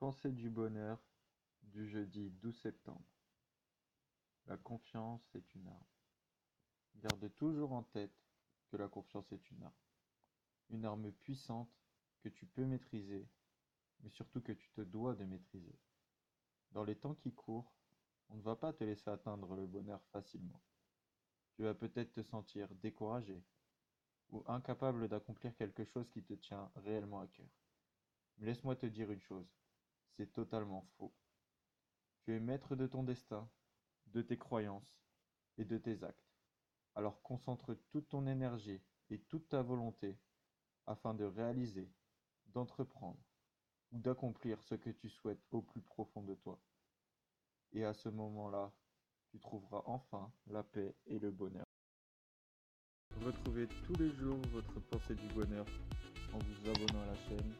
Pensée du bonheur du jeudi 12 septembre. La confiance est une arme. Garde toujours en tête que la confiance est une arme. Une arme puissante que tu peux maîtriser, mais surtout que tu te dois de maîtriser. Dans les temps qui courent, on ne va pas te laisser atteindre le bonheur facilement. Tu vas peut-être te sentir découragé ou incapable d'accomplir quelque chose qui te tient réellement à cœur. Mais laisse-moi te dire une chose, c'est totalement faux. Tu es maître de ton destin, de tes croyances et de tes actes. Alors concentre toute ton énergie et toute ta volonté afin de réaliser, d'entreprendre ou d'accomplir ce que tu souhaites au plus profond de toi. Et à ce moment-là, tu trouveras enfin la paix et le bonheur. Retrouvez tous les jours votre pensée du bonheur en vous abonnant à la chaîne